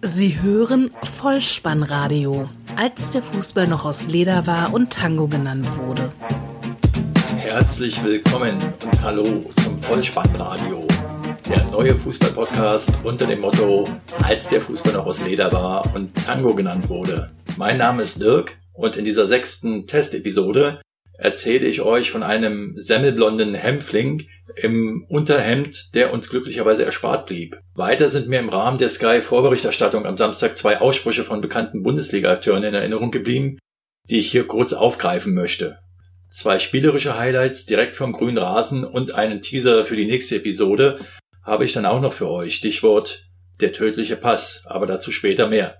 Sie hören Vollspannradio, als der Fußball noch aus Leder war und Tango genannt wurde. Herzlich willkommen und hallo zum Vollspannradio, der neue Fußballpodcast unter dem Motto, als der Fußball noch aus Leder war und Tango genannt wurde. Mein Name ist Dirk und in dieser sechsten Testepisode erzähle ich euch von einem semmelblonden Hämpfling im Unterhemd, der uns glücklicherweise erspart blieb. Weiter sind mir im Rahmen der Sky-Vorberichterstattung am Samstag zwei Aussprüche von bekannten Bundesliga-Akteuren in Erinnerung geblieben, die ich hier kurz aufgreifen möchte. Zwei spielerische Highlights direkt vom grünen Rasen und einen Teaser für die nächste Episode habe ich dann auch noch für euch. Stichwort der tödliche Pass, aber dazu später mehr.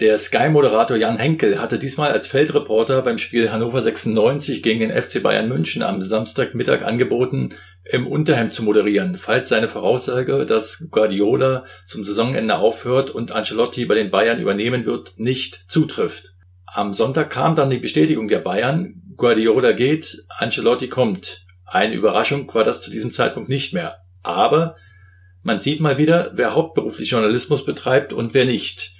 Der Sky-Moderator Jan Henkel hatte diesmal als Feldreporter beim Spiel Hannover 96 gegen den FC Bayern München am Samstagmittag angeboten, im Unterhemd zu moderieren, falls seine Voraussage, dass Guardiola zum Saisonende aufhört und Ancelotti bei den Bayern übernehmen wird, nicht zutrifft. Am Sonntag kam dann die Bestätigung der Bayern, Guardiola geht, Ancelotti kommt. Eine Überraschung war das zu diesem Zeitpunkt nicht mehr. Aber man sieht mal wieder, wer hauptberuflich Journalismus betreibt und wer nicht.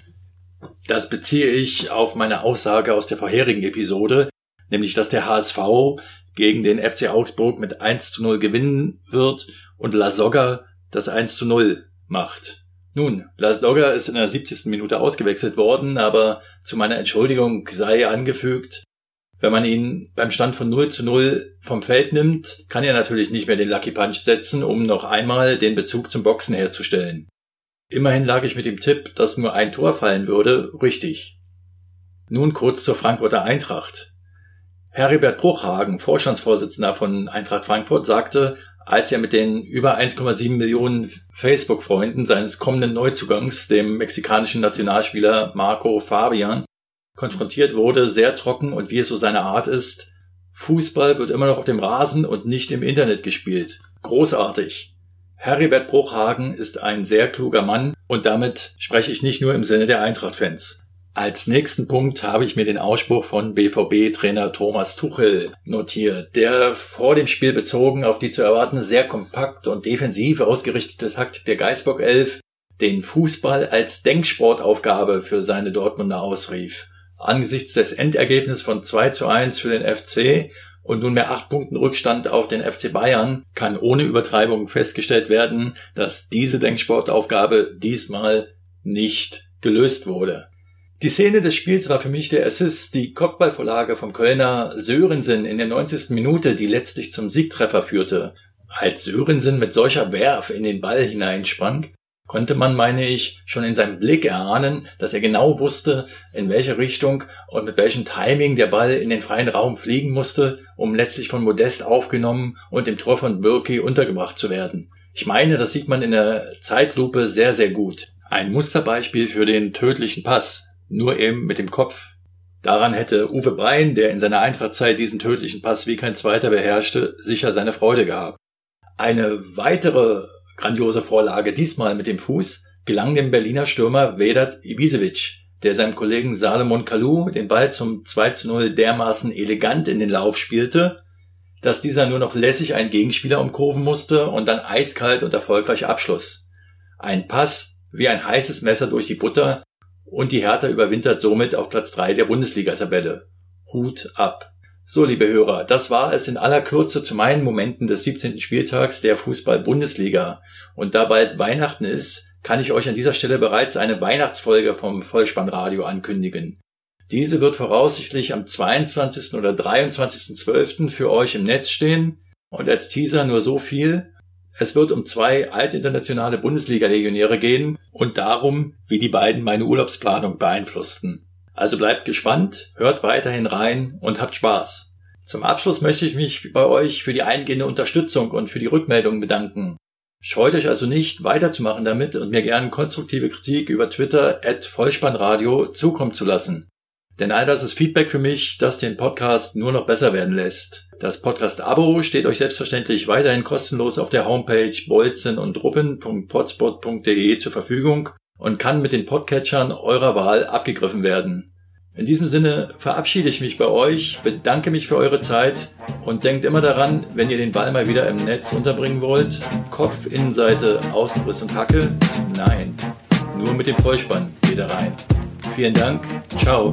Das beziehe ich auf meine Aussage aus der vorherigen Episode, nämlich dass der HSV gegen den FC Augsburg mit 1 zu 0 gewinnen wird und La Soga das 1 zu 0 macht. Nun, Las Dogger ist in der 70. Minute ausgewechselt worden, aber zu meiner Entschuldigung sei angefügt, wenn man ihn beim Stand von 0 zu 0 vom Feld nimmt, kann er natürlich nicht mehr den Lucky Punch setzen, um noch einmal den Bezug zum Boxen herzustellen. Immerhin lag ich mit dem Tipp, dass nur ein Tor fallen würde, richtig. Nun kurz zur Frankfurter Eintracht. Heribert Bruchhagen, Vorstandsvorsitzender von Eintracht Frankfurt, sagte, als er mit den über 1,7 Millionen Facebook-Freunden seines kommenden Neuzugangs, dem mexikanischen Nationalspieler Marco Fabian, konfrontiert wurde, sehr trocken und wie es so seine Art ist, Fußball wird immer noch auf dem Rasen und nicht im Internet gespielt. Großartig. Heribert Bruchhagen ist ein sehr kluger Mann und damit spreche ich nicht nur im Sinne der Eintracht-Fans. Als nächsten Punkt habe ich mir den Ausspruch von BVB-Trainer Thomas Tuchel notiert, der vor dem Spiel bezogen auf die zu erwartende sehr kompakt und defensiv ausgerichtete Taktik der Geisbock 11 den Fußball als Denksportaufgabe für seine Dortmunder ausrief. Angesichts des Endergebnisses von 2 zu 1 für den FC und nunmehr acht Punkten Rückstand auf den FC Bayern kann ohne Übertreibung festgestellt werden, dass diese Denksportaufgabe diesmal nicht gelöst wurde. Die Szene des Spiels war für mich der Assist, die Kopfballvorlage vom Kölner Sörensen in der 90. Minute, die letztlich zum Siegtreffer führte. Als Sörensen mit solcher Werf in den Ball hineinsprang, konnte man, meine ich, schon in seinem Blick erahnen, dass er genau wusste, in welche Richtung und mit welchem Timing der Ball in den freien Raum fliegen musste, um letztlich von Modest aufgenommen und im Tor von Birki untergebracht zu werden. Ich meine, das sieht man in der Zeitlupe sehr, sehr gut. Ein Musterbeispiel für den tödlichen Pass, nur eben mit dem Kopf. Daran hätte Uwe Brein, der in seiner Eintrachtzeit diesen tödlichen Pass wie kein zweiter beherrschte, sicher seine Freude gehabt. Eine weitere Grandiose Vorlage, diesmal mit dem Fuß, gelang dem Berliner Stürmer Vedat Ibisevic, der seinem Kollegen Salomon Kalou den Ball zum 2 zu 0 dermaßen elegant in den Lauf spielte, dass dieser nur noch lässig einen Gegenspieler umkurven musste und dann eiskalt und erfolgreich abschloss. Ein Pass wie ein heißes Messer durch die Butter und die Hertha überwintert somit auf Platz 3 der Bundesliga-Tabelle. Hut ab. So, liebe Hörer, das war es in aller Kürze zu meinen Momenten des 17. Spieltags der Fußball-Bundesliga. Und da bald Weihnachten ist, kann ich euch an dieser Stelle bereits eine Weihnachtsfolge vom Vollspannradio ankündigen. Diese wird voraussichtlich am 22. oder 23.12. für euch im Netz stehen. Und als Teaser nur so viel. Es wird um zwei altinternationale Bundesliga-Legionäre gehen und darum, wie die beiden meine Urlaubsplanung beeinflussten. Also bleibt gespannt, hört weiterhin rein und habt Spaß. Zum Abschluss möchte ich mich bei euch für die eingehende Unterstützung und für die Rückmeldung bedanken. Scheut euch also nicht, weiterzumachen damit und mir gerne konstruktive Kritik über Twitter at Vollspannradio zukommen zu lassen. Denn all das ist Feedback für mich, das den Podcast nur noch besser werden lässt. Das Podcast-Abo steht euch selbstverständlich weiterhin kostenlos auf der Homepage bolzen und ruppen.potspot.de zur Verfügung und kann mit den Podcatchern eurer Wahl abgegriffen werden. In diesem Sinne verabschiede ich mich bei euch, bedanke mich für eure Zeit und denkt immer daran, wenn ihr den Ball mal wieder im Netz unterbringen wollt, Kopf, Innenseite, Außenriss und Hacke, nein, nur mit dem Vollspann. wieder rein. Vielen Dank. Ciao.